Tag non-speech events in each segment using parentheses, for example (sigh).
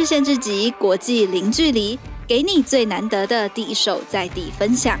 日线之集，国际零距离，给你最难得的第一手在地分享。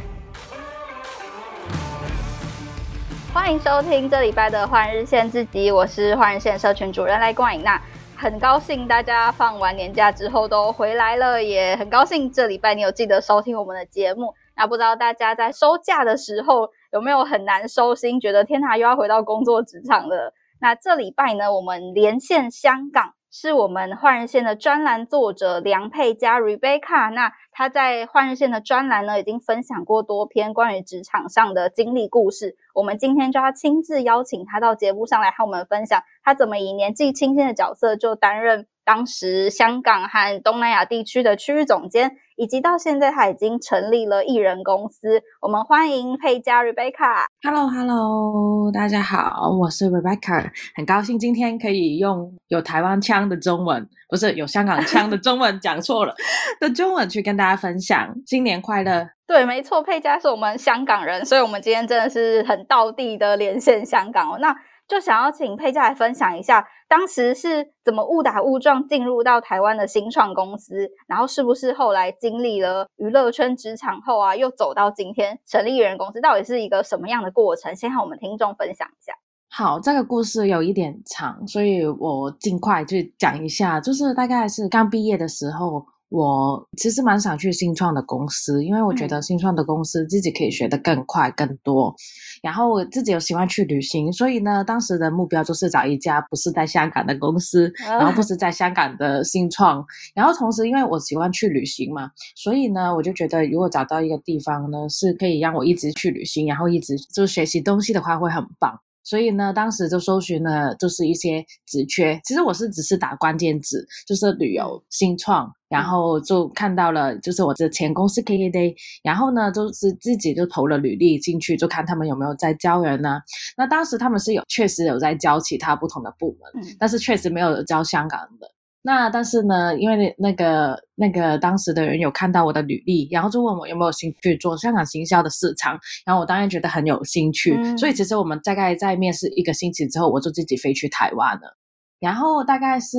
欢迎收听这礼拜的换日线之集，我是换日线社群主任赖冠颖。那很高兴大家放完年假之后都回来了，也很高兴这礼拜你有记得收听我们的节目。那不知道大家在收假的时候有没有很难收心，觉得天哪，又要回到工作职场了？那这礼拜呢，我们连线香港，是我们换日线的专栏作者梁佩嘉 Rebecca。那她在换日线的专栏呢，已经分享过多篇关于职场上的经历故事。我们今天就要亲自邀请她到节目上来和我们分享，她怎么以年纪轻轻的角色就担任当时香港和东南亚地区的区域总监。以及到现在，他已经成立了艺人公司。我们欢迎佩嘉 Rebecca。Hello，Hello，大家好，我是 Rebecca，很高兴今天可以用有台湾腔的中文，不是有香港腔的中文，(laughs) 讲错了的中文去跟大家分享。新年快乐！对，没错，佩嘉是我们香港人，所以我们今天真的是很道地的连线香港哦。那就想要请佩嘉来分享一下，当时是怎么误打误撞进入到台湾的新创公司，然后是不是后来经历了娱乐圈职场后啊，又走到今天成立艺人公司，到底是一个什么样的过程？先和我们听众分享一下。好，这个故事有一点长，所以我尽快去讲一下，就是大概是刚毕业的时候。我其实蛮想去新创的公司，因为我觉得新创的公司自己可以学得更快、更多。然后我自己又喜欢去旅行，所以呢，当时的目标就是找一家不是在香港的公司，然后不是在香港的新创。然后同时，因为我喜欢去旅行嘛，所以呢，我就觉得如果找到一个地方呢，是可以让我一直去旅行，然后一直就学习东西的话，会很棒。所以呢，当时就搜寻了，就是一些职缺。其实我是只是打关键字，就是旅游新创，然后就看到了，就是我的前公司 KKday，然后呢，就是自己就投了履历进去，就看他们有没有在招人呢。那当时他们是有确实有在招其他不同的部门，但是确实没有招香港的。那但是呢，因为那个那个当时的人有看到我的履历，然后就问我有没有兴趣做香港行销的市场，然后我当然觉得很有兴趣，嗯、所以其实我们大概在面试一个星期之后，我就自己飞去台湾了。然后大概是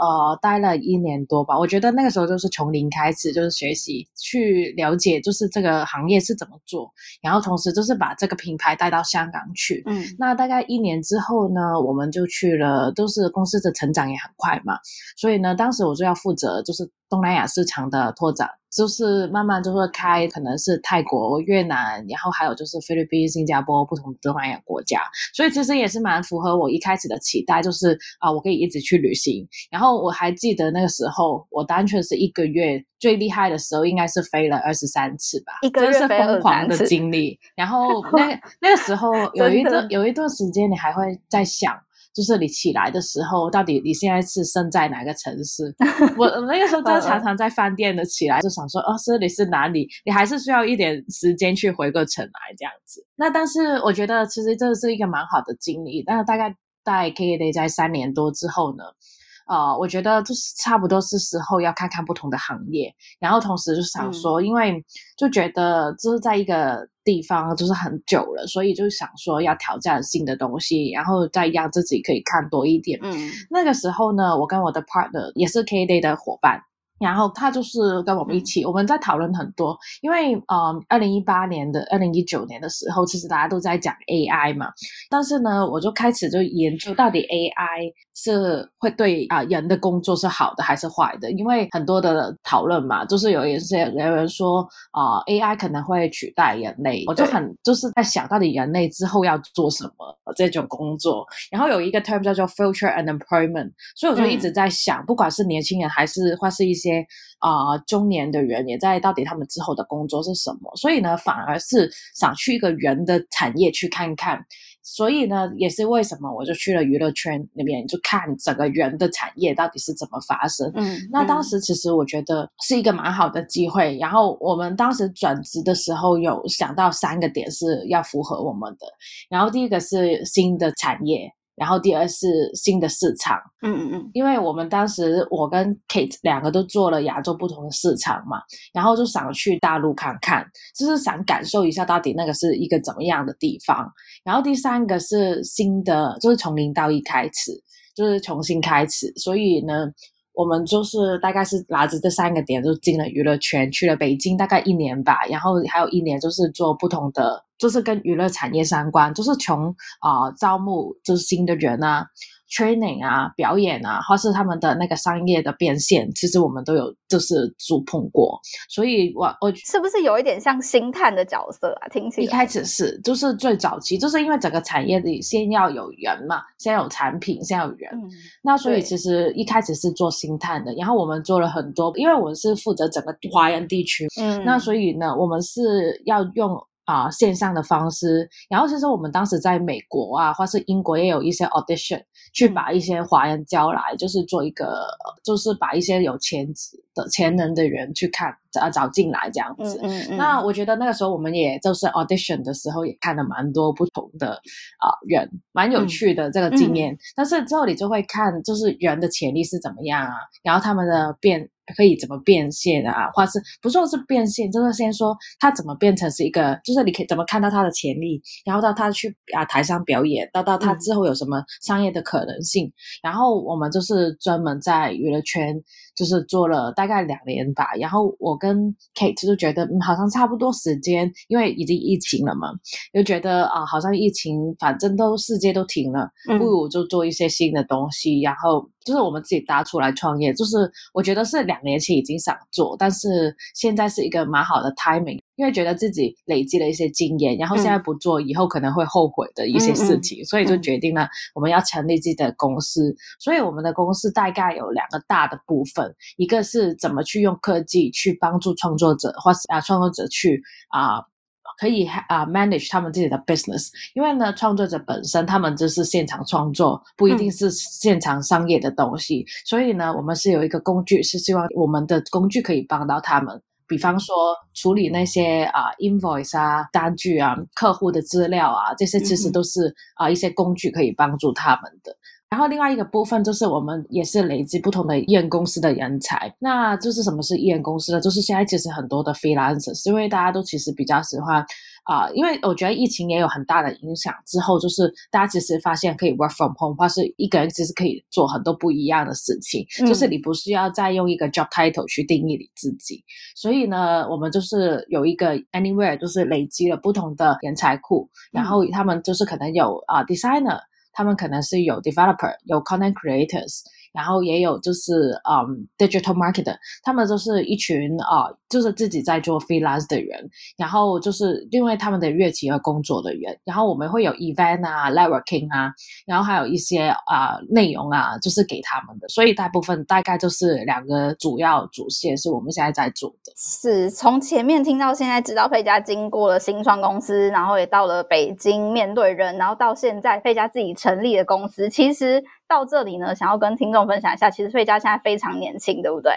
呃待了一年多吧，我觉得那个时候就是从零开始，就是学习去了解，就是这个行业是怎么做，然后同时就是把这个品牌带到香港去。嗯，那大概一年之后呢，我们就去了，都是公司的成长也很快嘛，所以呢，当时我就要负责就是东南亚市场的拓展。就是慢慢就会开，可能是泰国、越南，然后还有就是菲律宾、新加坡不同的东南亚国家，所以其实也是蛮符合我一开始的期待，就是啊，我可以一直去旅行。然后我还记得那个时候，我单纯是一个月最厉害的时候，应该是飞了二十三次吧，一个月疯狂的经历。然后那 (laughs) 那个时候有一段有一段时间，你还会在想。就是你起来的时候，到底你现在是身在哪个城市？(laughs) 我那个时候真的常常在饭店的起来，就想说，哦，这里是哪里？你还是需要一点时间去回个城来这样子。那但是我觉得其实这是一个蛮好的经历。那大概在 KKday 在三年多之后呢，呃，我觉得就是差不多是时候要看看不同的行业，然后同时就想说，嗯、因为就觉得就是在一个。地方就是很久了，所以就想说要挑战新的东西，然后再让自己可以看多一点。嗯，那个时候呢，我跟我的 partner 也是 KKday 的伙伴。然后他就是跟我们一起，我们在讨论很多，因为呃，二零一八年的、二零一九年的时候，其实大家都在讲 AI 嘛。但是呢，我就开始就研究到底 AI 是会对啊人的工作是好的还是坏的？因为很多的讨论嘛，就是有一些有人说啊，AI 可能会取代人类，我就很就是在想到底人类之后要做什么这种工作。然后有一个 term 叫做 future unemployment，所以我就一直在想，不管是年轻人还是或是一些。啊、呃，中年的人也在到底他们之后的工作是什么？所以呢，反而是想去一个人的产业去看看。所以呢，也是为什么我就去了娱乐圈那边，就看整个人的产业到底是怎么发生。嗯，那当时其实我觉得是一个蛮好的机会。然后我们当时转职的时候有想到三个点是要符合我们的。然后第一个是新的产业。然后第二是新的市场，嗯嗯嗯，因为我们当时我跟 Kate 两个都做了亚洲不同的市场嘛，然后就想去大陆看看，就是想感受一下到底那个是一个怎么样的地方。然后第三个是新的，就是从零到一开始，就是重新开始。所以呢，我们就是大概是拿着这三个点就进了娱乐圈，去了北京大概一年吧，然后还有一年就是做不同的，就是跟娱乐产业相关，就是从啊、招募就是新的人啊。Training 啊，表演啊，或是他们的那个商业的变现，其实我们都有就是触碰过，所以我我是不是有一点像星探的角色啊？听起来一开始是，就是最早期，就是因为整个产业里先要有人嘛，先有产品，先有人，嗯、那所以其实一开始是做星探的，然后我们做了很多，因为我们是负责整个华人地区，嗯，那所以呢，我们是要用。啊，线上的方式，然后其实我们当时在美国啊，或是英国也有一些 audition，去把一些华人招来，就是做一个，就是把一些有潜质的潜能的人去看，找找进来这样子。嗯嗯嗯。那我觉得那个时候我们也就是 audition 的时候也看了蛮多不同的啊人，蛮有趣的这个经验。但是之后你就会看，就是人的潜力是怎么样啊，然后他们的变。可以怎么变现啊？或是不说是变现，就是先说他怎么变成是一个，就是你可以怎么看到他的潜力，然后到他去啊台上表演，到到他之后有什么商业的可能性。嗯、然后我们就是专门在娱乐圈。就是做了大概两年吧，然后我跟 Kate 就觉得，嗯，好像差不多时间，因为已经疫情了嘛，就觉得啊，好像疫情反正都世界都停了，不如就做一些新的东西，嗯、然后就是我们自己搭出来创业，就是我觉得是两年前已经想做，但是现在是一个蛮好的 timing。因为觉得自己累积了一些经验，然后现在不做，以后可能会后悔的一些事情，嗯、所以就决定了我们要成立自己的公司。嗯、所以我们的公司大概有两个大的部分，一个是怎么去用科技去帮助创作者，或是啊创作者去啊可以啊 manage 他们自己的 business。因为呢，创作者本身他们就是现场创作，不一定是现场商业的东西，嗯、所以呢，我们是有一个工具，是希望我们的工具可以帮到他们。比方说处理那些啊 invoice 啊单据啊客户的资料啊，这些其实都是啊一些工具可以帮助他们的。然后另外一个部分就是我们也是累积不同的艺人公司的人才。那就是什么是艺人公司呢？就是现在其实很多的 freelancers，因为大家都其实比较喜欢。啊、呃，因为我觉得疫情也有很大的影响，之后就是大家其实发现可以 work from home，或是一个人其实可以做很多不一样的事情，嗯、就是你不需要再用一个 job title 去定义你自己。所以呢，我们就是有一个 anywhere，就是累积了不同的人才库，然后他们就是可能有啊、呃、designer，他们可能是有 developer，有 content creators。然后也有就是嗯，digital marketer，他们就是一群啊、就是自己在做 freelance 的人，然后就是因为他们的乐器而工作的人，然后我们会有 event 啊，networking 啊，然后还有一些啊、内容啊，就是给他们的，所以大部分大概就是两个主要主线是我们现在在做的。是从前面听到现在，知道佩佳经过了新创公司，然后也到了北京面对人，然后到现在佩佳自己成立的公司，其实。到这里呢，想要跟听众分享一下，其实佩佳现在非常年轻，对不对？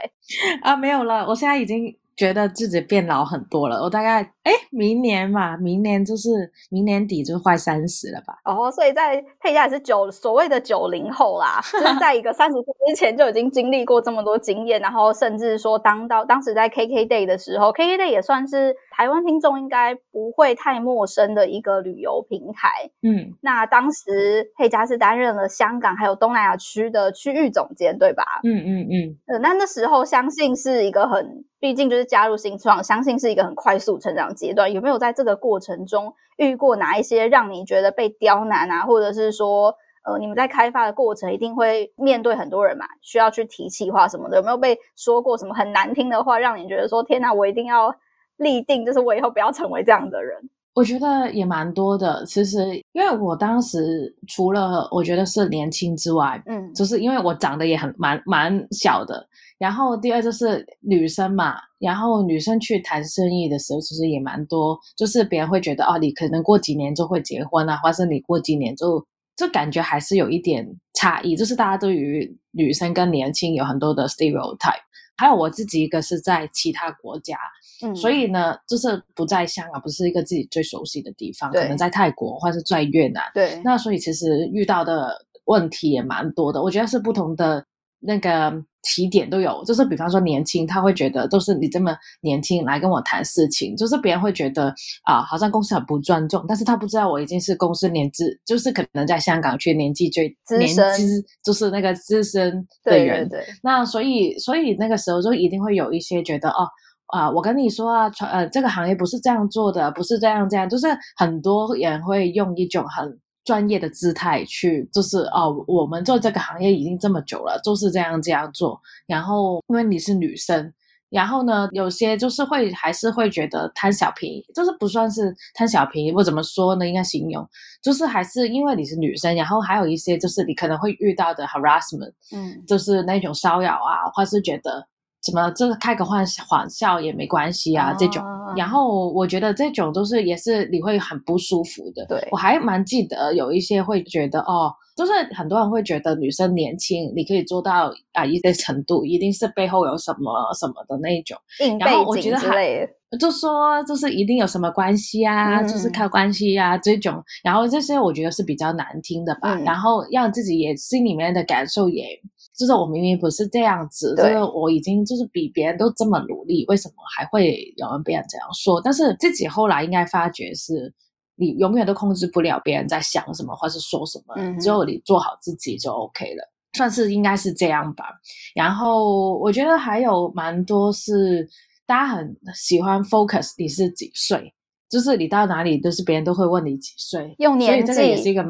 啊，没有了，我现在已经。觉得自己变老很多了，我大概哎，明年嘛，明年就是明年底就快三十了吧。哦，所以在佩佳也是九所谓的九零后啦，就是在一个三十岁之前就已经经历过这么多经验，然后甚至说当到当时在 KKday 的时候，KKday 也算是台湾听众应该不会太陌生的一个旅游平台。嗯，那当时佩佳是担任了香港还有东南亚区的区域总监，对吧？嗯嗯嗯。呃，那那时候相信是一个很。毕竟就是加入新创，相信是一个很快速成长阶段。有没有在这个过程中遇过哪一些让你觉得被刁难啊，或者是说，呃，你们在开发的过程一定会面对很多人嘛，需要去提气话什么的？有没有被说过什么很难听的话，让你觉得说，天哪，我一定要立定，就是我以后不要成为这样的人？我觉得也蛮多的。其实，因为我当时除了我觉得是年轻之外，嗯，就是因为我长得也很蛮蛮小的。然后第二就是女生嘛，然后女生去谈生意的时候，其实也蛮多，就是别人会觉得哦，你可能过几年就会结婚啊，或是你过几年就就感觉还是有一点差异，就是大家对于女生跟年轻有很多的 stereotype。还有我自己一个是在其他国家，嗯，所以呢，就是不在香港，不是一个自己最熟悉的地方，可能在泰国或者是在越南，对，那所以其实遇到的问题也蛮多的，我觉得是不同的。那个起点都有，就是比方说年轻，他会觉得都是你这么年轻来跟我谈事情，就是别人会觉得啊，好像公司很不尊重，但是他不知道我已经是公司年资，就是可能在香港去年纪最资深，年资就是那个资深的人。对对对。那所以所以那个时候就一定会有一些觉得哦。啊，我跟你说啊，传呃，这个行业不是这样做的，不是这样这样，就是很多人会用一种很专业的姿态去，就是哦，我们做这个行业已经这么久了，就是这样这样做。然后因为你是女生，然后呢，有些就是会还是会觉得贪小便宜，就是不算是贪小便宜，我怎么说呢？应该形容就是还是因为你是女生，然后还有一些就是你可能会遇到的 harassment，嗯，就是那种骚扰啊，或是觉得。怎么，这个开个玩笑，玩笑也没关系啊，这种。然后我觉得这种都是也是你会很不舒服的。对，我还蛮记得有一些会觉得哦，就是很多人会觉得女生年轻，你可以做到啊一定程度，一定是背后有什么什么的那一种。然后我觉得还就说就是一定有什么关系啊，嗯、就是靠关系啊这种。然后这些我觉得是比较难听的吧。嗯、然后让自己也心里面的感受也。就是我明明不是这样子，就是我已经就是比别人都这么努力，为什么还会有人别人这样说？但是自己后来应该发觉是，你永远都控制不了别人在想什么或是说什么，嗯、只有你做好自己就 OK 了，算是应该是这样吧。然后我觉得还有蛮多是大家很喜欢 focus 你是几岁，就是你到哪里都是别人都会问你几岁，用年纪，所以这个也是一个。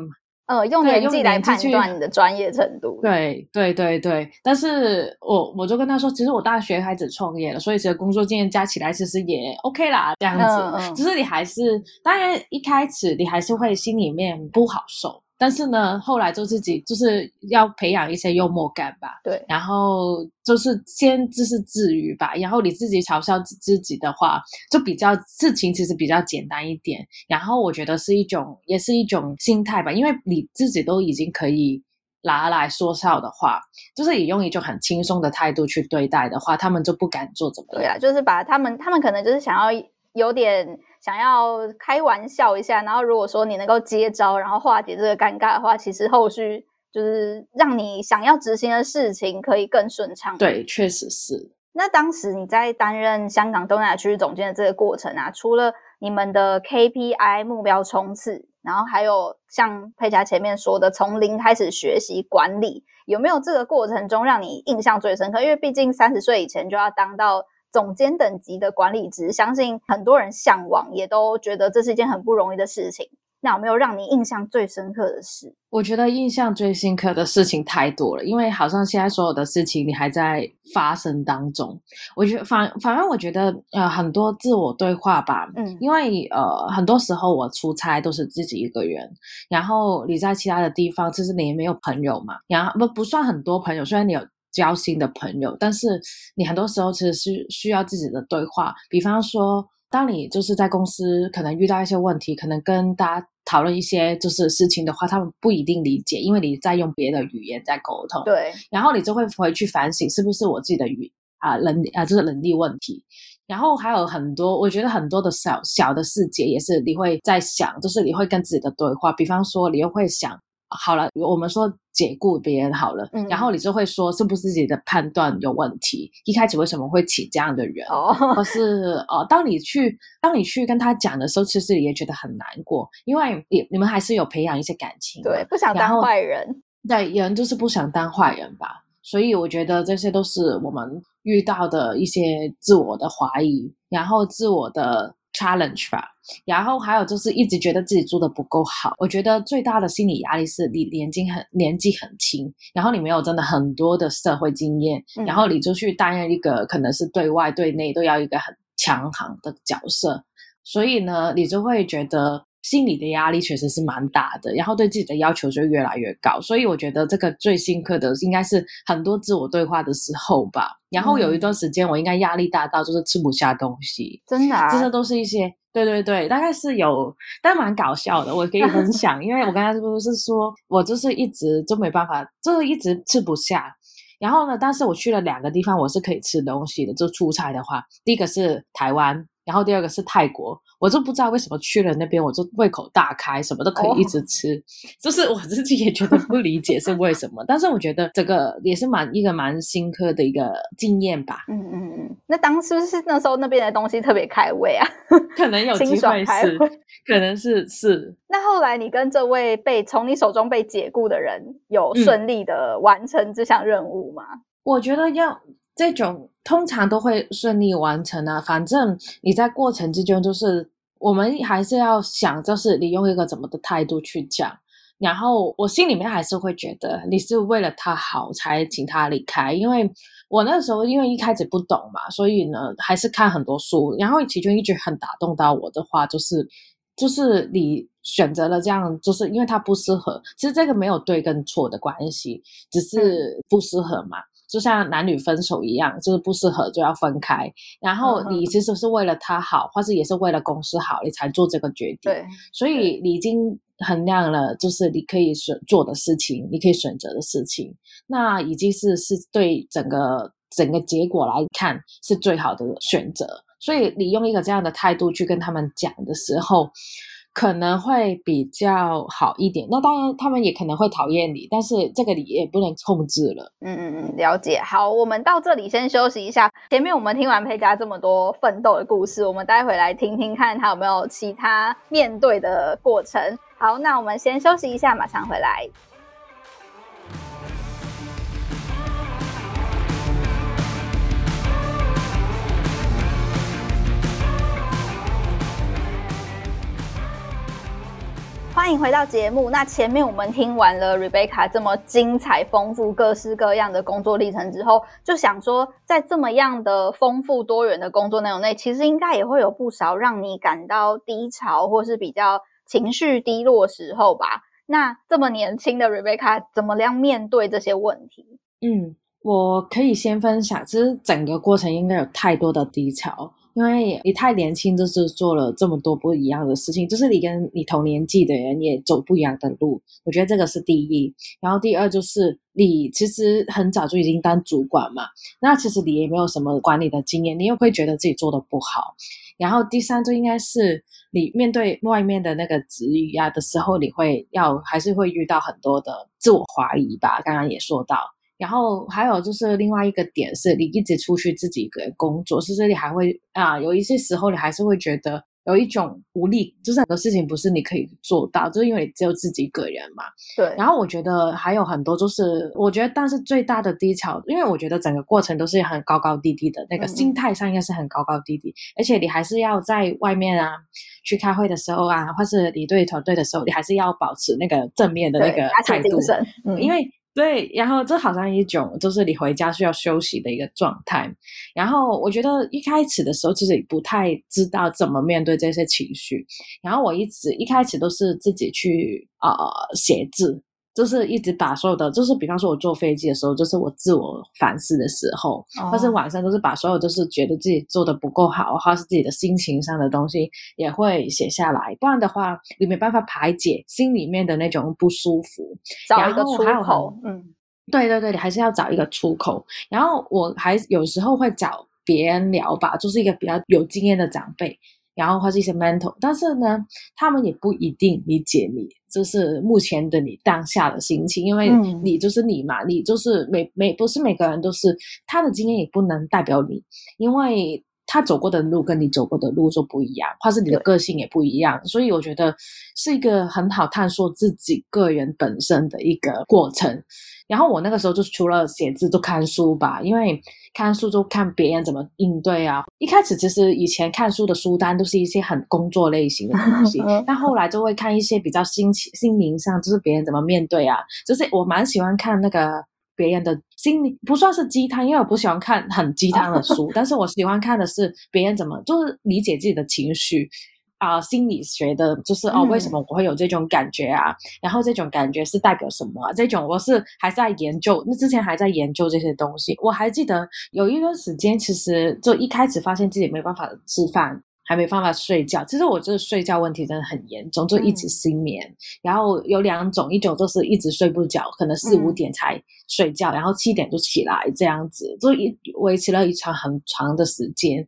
呃，用年纪来判断你的专业程度。对对对对，但是我我就跟他说，其实我大学开始创业了，所以其实工作经验加起来其实也 OK 啦，这样子。嗯嗯。只是你还是，当然一开始你还是会心里面不好受。但是呢，后来就自己就是要培养一些幽默感吧，对，然后就是先就是自娱吧，然后你自己嘲笑自己的话，就比较事情其实比较简单一点。然后我觉得是一种，也是一种心态吧，因为你自己都已经可以拿来说笑的话，就是你用一种很轻松的态度去对待的话，他们就不敢做怎么样。对啊，就是把他们，他们可能就是想要有点。想要开玩笑一下，然后如果说你能够接招，然后化解这个尴尬的话，其实后续就是让你想要执行的事情可以更顺畅。对，确实是。那当时你在担任香港东南亚区域总监的这个过程啊，除了你们的 KPI 目标冲刺，然后还有像佩佳前面说的，从零开始学习管理，有没有这个过程中让你印象最深刻？因为毕竟三十岁以前就要当到。总监等级的管理职，相信很多人向往，也都觉得这是一件很不容易的事情。那有没有让你印象最深刻的事？我觉得印象最深刻的事情太多了，因为好像现在所有的事情你还在发生当中。我觉得反反正我觉得呃很多自我对话吧，嗯，因为呃很多时候我出差都是自己一个人，然后你在其他的地方其实你也没有朋友嘛，然后不不算很多朋友，虽然你有。交心的朋友，但是你很多时候其实是需要自己的对话。比方说，当你就是在公司可能遇到一些问题，可能跟大家讨论一些就是事情的话，他们不一定理解，因为你在用别的语言在沟通。对，然后你就会回去反省，是不是我自己的语啊能啊就是能力问题。然后还有很多，我觉得很多的小小的细节也是你会在想，就是你会跟自己的对话。比方说，你又会想。好了，我们说解雇别人好了，嗯，然后你就会说是不是自己的判断有问题？一开始为什么会请这样的人？哦，或是哦，当你去当你去跟他讲的时候，其实也觉得很难过，因为你你们还是有培养一些感情，对，不想当坏人，对，人就是不想当坏人吧。所以我觉得这些都是我们遇到的一些自我的怀疑，然后自我的。Challenge 吧，然后还有就是一直觉得自己做的不够好。我觉得最大的心理压力是你年纪很年纪很轻，然后你没有真的很多的社会经验，嗯、然后你就去担任一个可能是对外对内都要一个很强行的角色，所以呢，你就会觉得。心理的压力确实是蛮大的，然后对自己的要求就越来越高，所以我觉得这个最深刻的应该是很多自我对话的时候吧。然后有一段时间我应该压力大到就是吃不下东西，真的啊，这些都是一些对对对，大概是有，但蛮搞笑的，我可以分 (laughs) 享，因为我刚才是不是说我就是一直就没办法，就是一直吃不下。然后呢，但是我去了两个地方，我是可以吃东西的。就出差的话，第一个是台湾，然后第二个是泰国，我就不知道为什么去了那边，我就胃口大开，什么都可以一直吃，哦、就是我自己也觉得不理解是为什么。但是我觉得这个也是蛮一个蛮新科的一个经验吧。嗯嗯嗯，那当是不，是那时候那边的东西特别开胃啊？可能 (laughs) 有机会是，可能是是。那后来你跟这位被从你手中被解雇的人有顺利的完成这项任务吗？嗯、我觉得要。这种通常都会顺利完成啊，反正你在过程之中，就是我们还是要想，就是你用一个怎么的态度去讲。然后我心里面还是会觉得你是为了他好才请他离开，因为我那时候因为一开始不懂嘛，所以呢还是看很多书。然后其中一句很打动到我的话，就是就是你选择了这样，就是因为他不适合。其实这个没有对跟错的关系，只是不适合嘛。嗯就像男女分手一样，就是不适合就要分开。然后你其实是为了他好，或是也是为了公司好，你才做这个决定。对，所以你已经衡量了，就是你可以选做的事情，你可以选择的事情，那已经是是对整个整个结果来看是最好的选择。所以你用一个这样的态度去跟他们讲的时候。可能会比较好一点，那当然他们也可能会讨厌你，但是这个你也不能控制了。嗯嗯嗯，了解。好，我们到这里先休息一下。前面我们听完佩嘉这么多奋斗的故事，我们待会来听听看他有没有其他面对的过程。好，那我们先休息一下，马上回来。欢迎回到节目。那前面我们听完了 Rebecca 这么精彩、丰富、各式各样的工作历程之后，就想说，在这么样的丰富多元的工作内容内，其实应该也会有不少让你感到低潮或是比较情绪低落时候吧？那这么年轻的 Rebecca 怎么样面对这些问题？嗯，我可以先分享，其实整个过程应该有太多的低潮。因为你太年轻，就是做了这么多不一样的事情，就是你跟你同年纪的人也走不一样的路，我觉得这个是第一。然后第二就是你其实很早就已经当主管嘛，那其实你也没有什么管理的经验，你又会觉得自己做的不好。然后第三就应该是你面对外面的那个质疑啊的时候，你会要还是会遇到很多的自我怀疑吧，刚刚也说到。然后还有就是另外一个点是，你一直出去自己一个人工作，其实你还会啊，有一些时候你还是会觉得有一种无力，就是很多事情不是你可以做到，就是因为你只有自己一个人嘛。对。然后我觉得还有很多，就是我觉得，但是最大的低潮，因为我觉得整个过程都是很高高低低的，那个心态上应该是很高高低低，嗯、而且你还是要在外面啊去开会的时候啊，或是你对团队的时候，你还是要保持那个正面的那个态度，嗯，因为。对，然后这好像一种就是你回家需要休息的一个状态。然后我觉得一开始的时候其实也不太知道怎么面对这些情绪。然后我一直一开始都是自己去呃写字。就是一直把所有的，就是比方说我坐飞机的时候，就是我自我反思的时候，哦、或是晚上都是把所有就是觉得自己做的不够好，或是自己的心情上的东西也会写下来，不然的话你没办法排解心里面的那种不舒服，找一个出口。嗯，对对对，你还是要找一个出口。然后我还有时候会找别人聊吧，就是一个比较有经验的长辈。然后或是一些 mental，但是呢，他们也不一定理解你，就是目前的你当下的心情，因为你就是你嘛，嗯、你就是每每不是每个人都是他的经验也不能代表你，因为他走过的路跟你走过的路就不一样，或是你的个性也不一样，所以我觉得是一个很好探索自己个人本身的一个过程。然后我那个时候就除了写字就看书吧，因为看书就看别人怎么应对啊。一开始其实以前看书的书单都是一些很工作类型的东西，(laughs) 但后来就会看一些比较心情、心灵上，就是别人怎么面对啊。就是我蛮喜欢看那个别人的心理，不算是鸡汤，因为我不喜欢看很鸡汤的书，(laughs) 但是我喜欢看的是别人怎么就是理解自己的情绪。啊、呃，心理学的，就是哦，为什么我会有这种感觉啊？嗯、然后这种感觉是代表什么啊？这种我是还在研究，那之前还在研究这些东西。我还记得有一段时间，其实就一开始发现自己没办法吃饭，还没办法睡觉。其实我这个睡觉问题真的很严重，就一直失眠。嗯、然后有两种，一种就是一直睡不着，可能四五点才睡觉，嗯、然后七点就起来这样子，就一维持了一长很长的时间。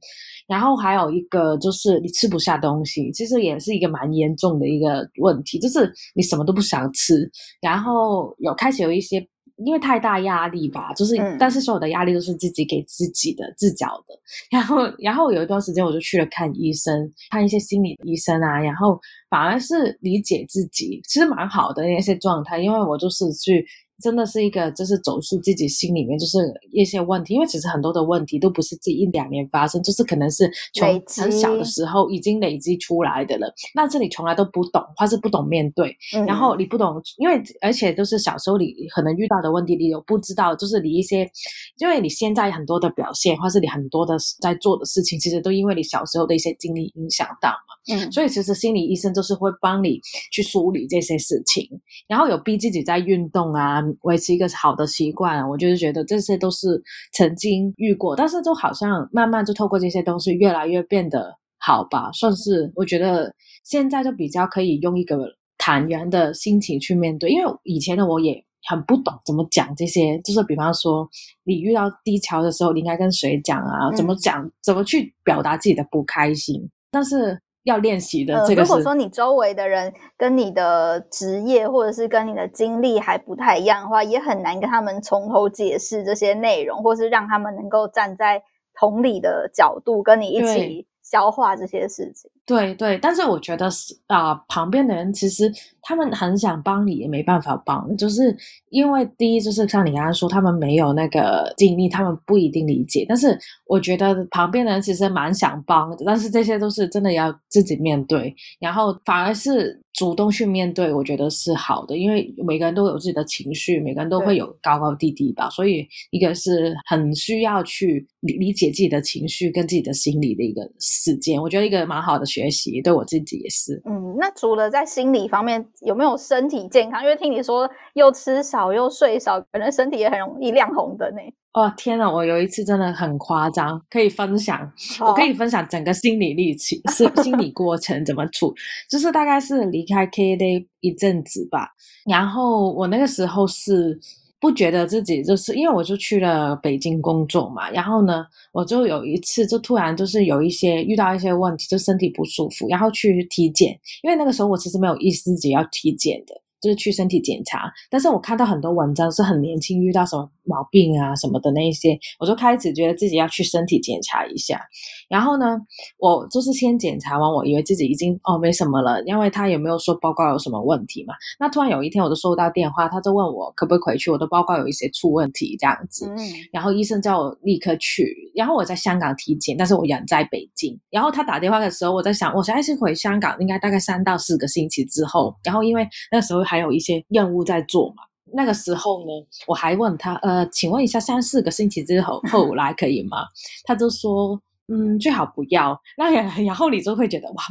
然后还有一个就是你吃不下东西，其实也是一个蛮严重的一个问题，就是你什么都不想吃，然后有开始有一些。因为太大压力吧，就是，嗯、但是所有的压力都是自己给自己的，自找的。然后，然后有一段时间我就去了看医生，看一些心理医生啊，然后反而是理解自己，其实蛮好的那些状态，因为我就是去。真的是一个，就是走出自己心里面，就是一些问题，因为其实很多的问题都不是这一两年发生，就是可能是从很小的时候已经累积出来的了。那这里从来都不懂，或是不懂面对，嗯、然后你不懂，因为而且都是小时候你可能遇到的问题，你有不知道，就是你一些，因为你现在很多的表现，或是你很多的在做的事情，其实都因为你小时候的一些经历影响到嘛。嗯，所以其实心理医生就是会帮你去梳理这些事情，然后有逼自己在运动啊。维持一个好的习惯，我就是觉得这些都是曾经遇过，但是就好像慢慢就透过这些东西越来越变得好吧，算是我觉得现在就比较可以用一个坦然的心情去面对，因为以前的我也很不懂怎么讲这些，就是比方说你遇到低潮的时候，你应该跟谁讲啊？怎么讲？怎么去表达自己的不开心？但是。要练习的这个，呃，如果说你周围的人跟你的职业或者是跟你的经历还不太一样的话，也很难跟他们从头解释这些内容，或是让他们能够站在同理的角度跟你一起消化这些事情。对对，但是我觉得是啊，旁边的人其实他们很想帮你，也没办法帮，就是因为第一就是像你刚刚说，他们没有那个经历，他们不一定理解。但是我觉得旁边的人其实蛮想帮的，但是这些都是真的要自己面对，然后反而是。主动去面对，我觉得是好的，因为每个人都有自己的情绪，每个人都会有高高低低吧，所以一个是很需要去理理解自己的情绪跟自己的心理的一个时间，我觉得一个蛮好的学习，对我自己也是。嗯，那除了在心理方面，有没有身体健康？因为听你说又吃少又睡少，可能身体也很容易亮红灯呢。哦天呐，我有一次真的很夸张，可以分享，我可以分享整个心理历程，是心理过程怎么处，就是大概是离开 KKday 一阵子吧，然后我那个时候是不觉得自己就是因为我就去了北京工作嘛，然后呢，我就有一次就突然就是有一些遇到一些问题，就身体不舒服，然后去体检，因为那个时候我其实没有意识自己要体检的。就是去身体检查，但是我看到很多文章是很年轻遇到什么毛病啊什么的那一些，我就开始觉得自己要去身体检查一下。然后呢，我就是先检查完，我以为自己已经哦没什么了，因为他也没有说报告有什么问题嘛？那突然有一天我就收到电话，他就问我可不可以回去，我的报告有一些出问题这样子。嗯。然后医生叫我立刻去，然后我在香港体检，但是我人在北京。然后他打电话的时候，我在想，我现在是回香港，应该大概三到四个星期之后。然后因为那时候还还有一些任务在做嘛，那个时候呢，我还问他，呃，请问一下，三四个星期之后后来可以吗？他就说，嗯，最好不要。那然后你就会觉得哇，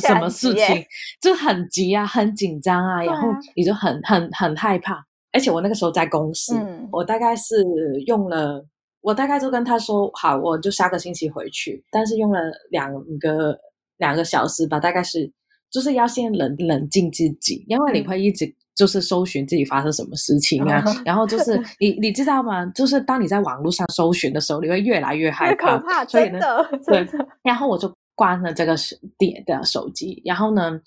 什么事情就很急啊，很紧张啊，然后你就很很很害怕。而且我那个时候在公司，嗯，我大概是用了，我大概就跟他说，好，我就下个星期回去，但是用了两个两个小时吧，大概是。就是要先冷冷静自己，因为你会一直就是搜寻自己发生什么事情啊，嗯、(laughs) 然后就是 (laughs) 你你知道吗？就是当你在网络上搜寻的时候，你会越来越害怕，怕所以呢，对，然后我就关了这个点的手机，然后呢。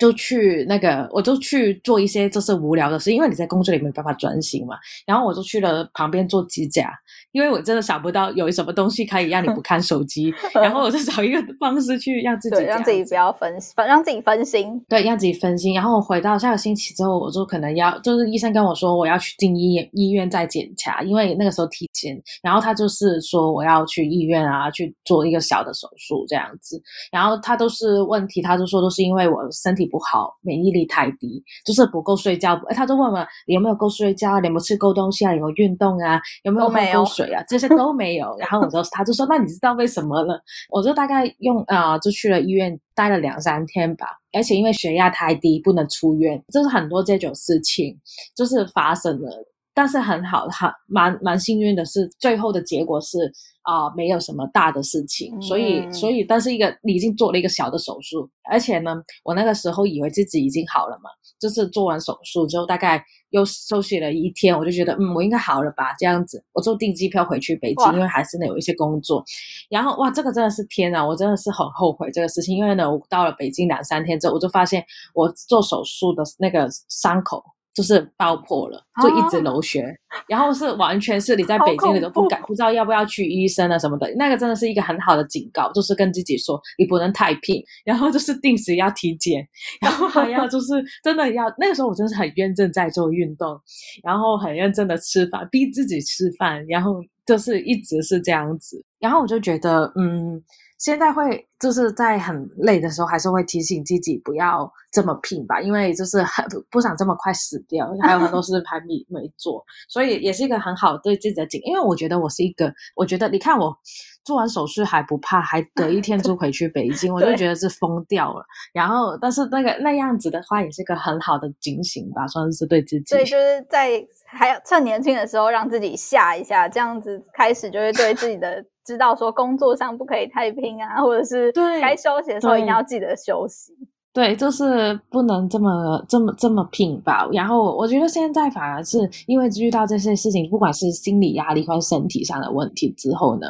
就去那个，我就去做一些就是无聊的事，因为你在工作里没办法专心嘛。然后我就去了旁边做指甲，因为我真的想不到有什么东西可以让你不 (laughs) 看手机。然后我就找一个方式去让自己，让自己不要分，让自己分心。对，让自己分心。然后我回到下个星期之后，我就可能要，就是医生跟我说我要去进医院医院再检查，因为那个时候体检。然后他就是说我要去医院啊去做一个小的手术这样子。然后他都是问题，他就说都是因为我身体。不好，免疫力太低，就是不够睡觉。他就问我你有没有够睡觉，你有没有吃够东西啊，有没有运动啊，有没有喝够水啊，这些都没有。然后我就他就说，那你知道为什么了？(laughs) 我就大概用啊、呃，就去了医院待了两三天吧。而且因为血压太低，不能出院，就是很多这种事情就是发生了。但是很好，很蛮蛮幸运的是，最后的结果是啊、呃，没有什么大的事情。所以，嗯、所以，但是一个你已经做了一个小的手术，而且呢，我那个时候以为自己已经好了嘛，就是做完手术之后，大概又休息了一天，我就觉得，嗯，我应该好了吧，这样子，我就订机票回去北京，因为还是呢有一些工作。然后，哇，这个真的是天啊，我真的是很后悔这个事情，因为呢，我到了北京两三天之后，我就发现我做手术的那个伤口。就是爆破了，就一直流血，啊、然后是完全是你在北京你都不敢不知道要不要去医生啊什么的，那个真的是一个很好的警告，就是跟自己说你不能太拼，然后就是定时要体检，然后还要就 (laughs) 是真的要那个时候我真的是很认真在做运动，然后很认真的吃饭，逼自己吃饭，然后就是一直是这样子，然后我就觉得嗯。现在会就是在很累的时候，还是会提醒自己不要这么拼吧，因为就是很不想这么快死掉，还有很多事还没没做，所以也是一个很好对自己的警。因为我觉得我是一个，我觉得你看我做完手术还不怕，还隔一天就回去北京，(laughs) 我就觉得是疯掉了。然后，但是那个那样子的话，也是一个很好的警醒吧，算是对自己。所以就是在还有趁年轻的时候，让自己吓一下，这样子开始就会对自己的。知道说工作上不可以太拼啊，或者是该休息的时候一定要记得休息。对，就是不能这么这么这么拼吧。然后我觉得现在反而是因为遇到这些事情，不管是心理压力或身体上的问题之后呢，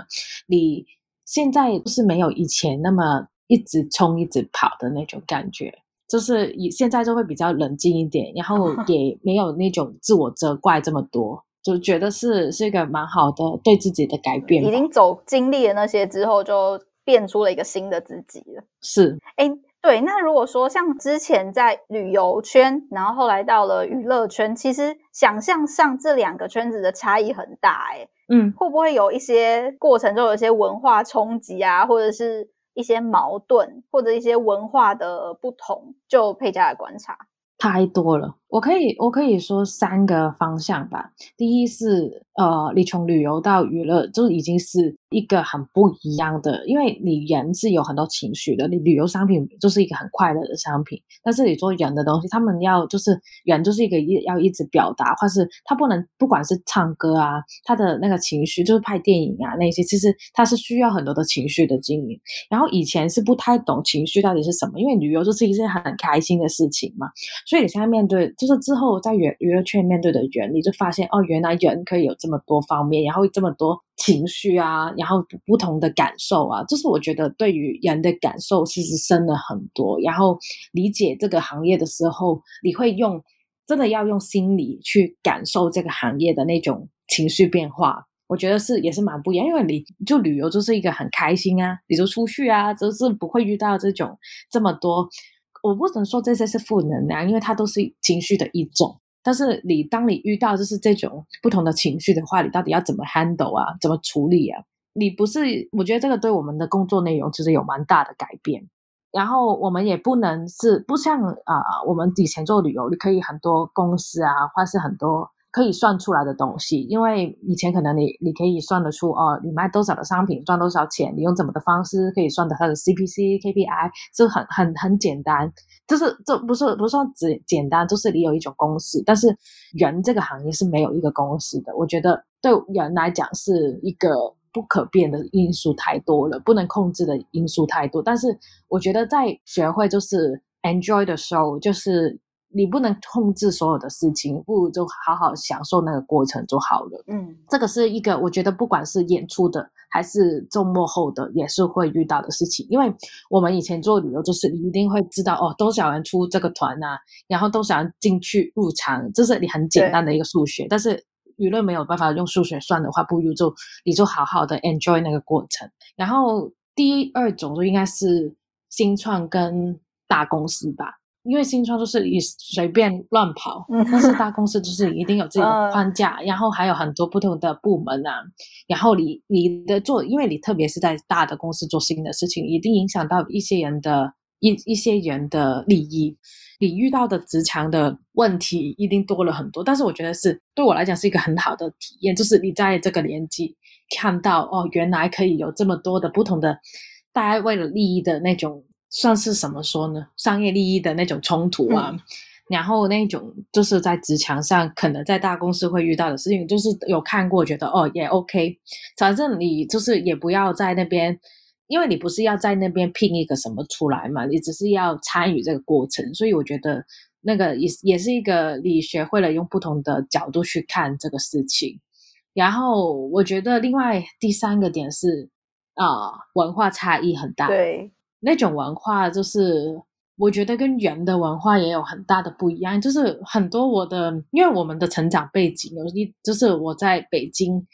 你现在就是没有以前那么一直冲一直跑的那种感觉，就是以现在就会比较冷静一点，然后 (laughs) 也没有那种自我责怪这么多。就觉得是是一个蛮好的对自己的改变，已经走经历了那些之后，就变出了一个新的自己了。是，哎，对。那如果说像之前在旅游圈，然后后来到了娱乐圈，其实想象上这两个圈子的差异很大，哎，嗯，会不会有一些过程中有一些文化冲击啊，或者是一些矛盾，或者一些文化的不同？就佩佳的观察，太多了。我可以，我可以说三个方向吧。第一是，呃，你从旅游到娱乐，就已经是一个很不一样的，因为你人是有很多情绪的。你旅游商品就是一个很快乐的商品，但是你做人的东西，他们要就是人就是一个一要一直表达，或是他不能不管是唱歌啊，他的那个情绪，就是拍电影啊那些，其实他是需要很多的情绪的经营。然后以前是不太懂情绪到底是什么，因为旅游就是一件很开心的事情嘛，所以你现在面对。就是之后在娱娱乐圈面对的人，你就发现哦，原来人可以有这么这么多方面，然后这么多情绪啊，然后不同的感受啊，就是我觉得对于人的感受其实深了很多。然后理解这个行业的时候，你会用真的要用心理去感受这个行业的那种情绪变化。我觉得是也是蛮不一样，因为你就旅游就是一个很开心啊，你就出去啊，就是不会遇到这种这么多。我不能说这些是负能量，因为它都是情绪的一种。但是你当你遇到就是这种不同的情绪的话，你到底要怎么 handle 啊？怎么处理啊？你不是，我觉得这个对我们的工作内容其实有蛮大的改变。然后我们也不能是不像啊、我们以前做旅游，你可以很多公司啊，或是很多。可以算出来的东西，因为以前可能你你可以算得出哦，你卖多少的商品赚多少钱，你用怎么的方式可以算的它的 CPC KPI，就很很很简单，就是这不是不是说只简单，就是你有一种公式，但是人这个行业是没有一个公式的，我觉得对人来讲是一个不可变的因素太多了，不能控制的因素太多，但是我觉得在学会就是 enjoy 的时候，就是。你不能控制所有的事情，不如就好好享受那个过程就好了。嗯，这个是一个我觉得不管是演出的还是周末后的，也是会遇到的事情。因为我们以前做旅游，就是你一定会知道哦，多少人出这个团啊，然后多少人进去入场，这是你很简单的一个数学。但是舆论没有办法用数学算的话，不如就你就好好的 enjoy 那个过程。然后第二种就应该是新创跟大公司吧。因为新创就是你随便乱跑，但是大公司就是一定有自己的框架，然后还有很多不同的部门啊，然后你你的做，因为你特别是在大的公司做新的事情，一定影响到一些人的一一些人的利益，你遇到的职场的问题一定多了很多。但是我觉得是对我来讲是一个很好的体验，就是你在这个年纪看到哦，原来可以有这么多的不同的大家为了利益的那种。算是什么说呢？商业利益的那种冲突啊，嗯、然后那种就是在职场上可能在大公司会遇到的事情，就是有看过，觉得哦也 OK，反正你就是也不要在那边。因为你不是要在那边拼一个什么出来嘛，你只是要参与这个过程，所以我觉得那个也也是一个你学会了用不同的角度去看这个事情。然后我觉得另外第三个点是啊、呃，文化差异很大。对，那种文化就是我觉得跟人的文化也有很大的不一样，就是很多我的，因为我们的成长背景有一，就是我在北京。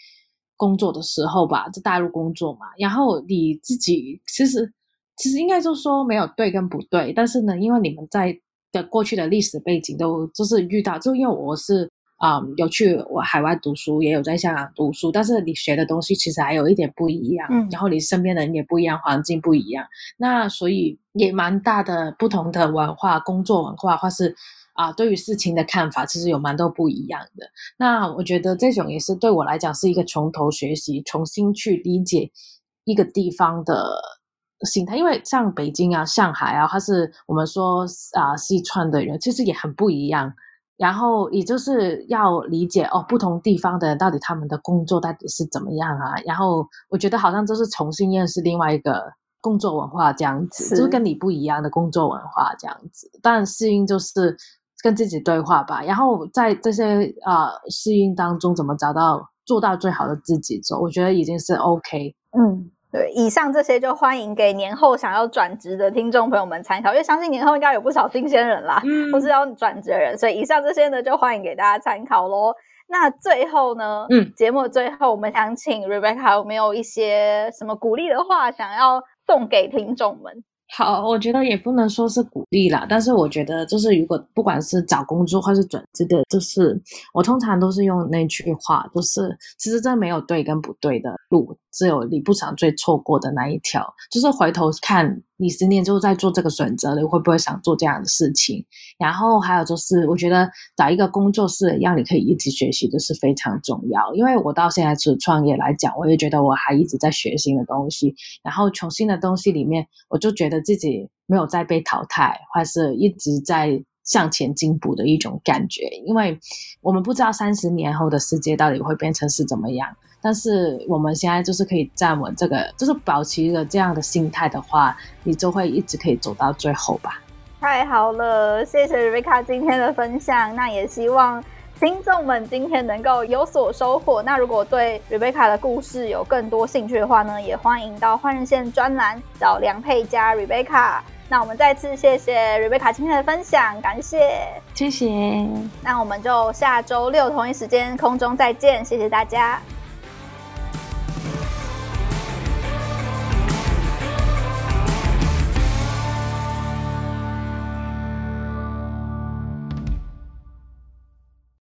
工作的时候吧，在大陆工作嘛，然后你自己其实其实应该就说没有对跟不对，但是呢，因为你们在的过去的历史背景都就是遇到，就因为我是、嗯、有去我海外读书，也有在香港读书，但是你学的东西其实还有一点不一样，嗯，然后你身边的人也不一样，环境不一样，那所以也蛮大的不同的文化、工作文化或是。啊，对于事情的看法其实有蛮多不一样的。那我觉得这种也是对我来讲是一个从头学习，重新去理解一个地方的心态。因为像北京啊、上海啊，或是我们说啊，四川的人其实也很不一样。然后也就是要理解哦，不同地方的人到底他们的工作到底是怎么样啊。然后我觉得好像就是重新认识另外一个工作文化这样子，就是跟你不一样的工作文化这样子。但适应就是。跟自己对话吧，然后在这些啊、呃、适应当中，怎么找到做到最好的自己做，我觉得已经是 OK。嗯，对，以上这些就欢迎给年后想要转职的听众朋友们参考，因为相信年后应该有不少新鲜人啦，嗯，或是要转职的人，所以以上这些呢就欢迎给大家参考喽。那最后呢，嗯，节目的最后我们想请 Rebecca 有没有一些什么鼓励的话想要送给听众们？好，我觉得也不能说是鼓励啦，但是我觉得就是如果不管是找工作或是转职的，就是我通常都是用那句话，就是其实这没有对跟不对的路，只有你不想最错过的那一条，就是回头看。你十年之后再做这个选择，你会不会想做这样的事情？然后还有就是，我觉得找一个工作室，让你可以一直学习的是非常重要。因为我到现在是创业来讲，我也觉得我还一直在学新的东西。然后从新的东西里面，我就觉得自己没有在被淘汰，或是一直在向前进步的一种感觉。因为我们不知道三十年后的世界到底会变成是怎么样。但是我们现在就是可以站稳这个，就是保持一个这样的心态的话，你就会一直可以走到最后吧。太好了，谢谢 Rika 今天的分享。那也希望听众们今天能够有所收获。那如果对 Rebecca 的故事有更多兴趣的话呢，也欢迎到换日线专栏找梁佩佳 Rebecca。那我们再次谢谢 Rebecca 今天的分享，感谢，谢谢。那我们就下周六同一时间空中再见，谢谢大家。